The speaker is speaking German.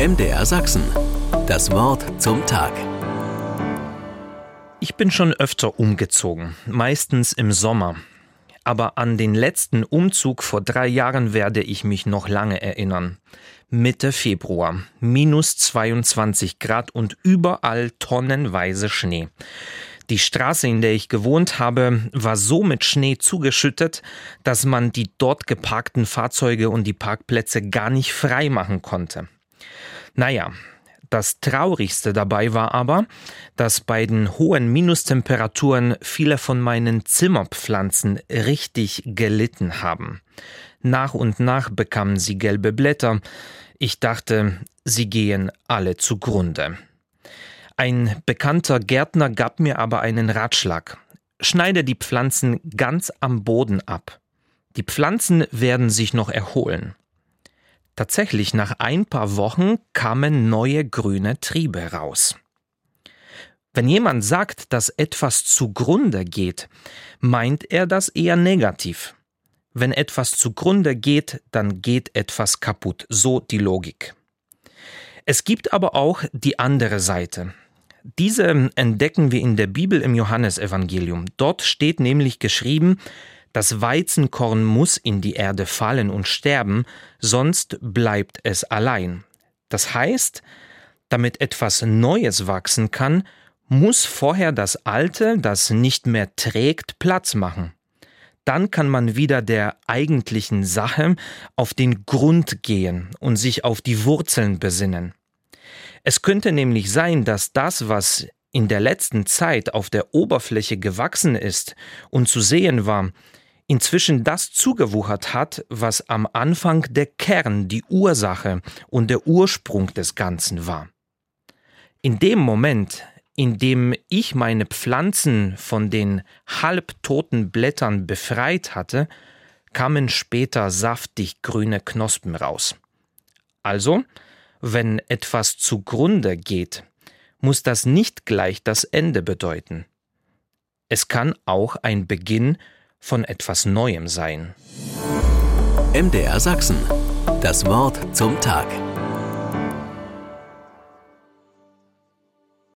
MDR Sachsen. Das Wort zum Tag. Ich bin schon öfter umgezogen, meistens im Sommer. Aber an den letzten Umzug vor drei Jahren werde ich mich noch lange erinnern. Mitte Februar, minus 22 Grad und überall tonnenweise Schnee. Die Straße, in der ich gewohnt habe, war so mit Schnee zugeschüttet, dass man die dort geparkten Fahrzeuge und die Parkplätze gar nicht frei machen konnte. Naja, das Traurigste dabei war aber, dass bei den hohen Minustemperaturen viele von meinen Zimmerpflanzen richtig gelitten haben. Nach und nach bekamen sie gelbe Blätter. Ich dachte, sie gehen alle zugrunde. Ein bekannter Gärtner gab mir aber einen Ratschlag. Schneide die Pflanzen ganz am Boden ab. Die Pflanzen werden sich noch erholen. Tatsächlich, nach ein paar Wochen kamen neue grüne Triebe raus. Wenn jemand sagt, dass etwas zugrunde geht, meint er das eher negativ. Wenn etwas zugrunde geht, dann geht etwas kaputt, so die Logik. Es gibt aber auch die andere Seite. Diese entdecken wir in der Bibel im Johannesevangelium. Dort steht nämlich geschrieben, das Weizenkorn muss in die Erde fallen und sterben, sonst bleibt es allein. Das heißt, damit etwas Neues wachsen kann, muss vorher das Alte, das nicht mehr trägt, Platz machen. Dann kann man wieder der eigentlichen Sache auf den Grund gehen und sich auf die Wurzeln besinnen. Es könnte nämlich sein, dass das, was in der letzten Zeit auf der Oberfläche gewachsen ist und zu sehen war, inzwischen das zugewuchert hat, was am Anfang der Kern, die Ursache und der Ursprung des Ganzen war. In dem Moment, in dem ich meine Pflanzen von den halbtoten Blättern befreit hatte, kamen später saftig grüne Knospen raus. Also wenn etwas zugrunde geht, muss das nicht gleich das Ende bedeuten. Es kann auch ein Beginn von etwas Neuem sein. MDR Sachsen. Das Wort zum Tag.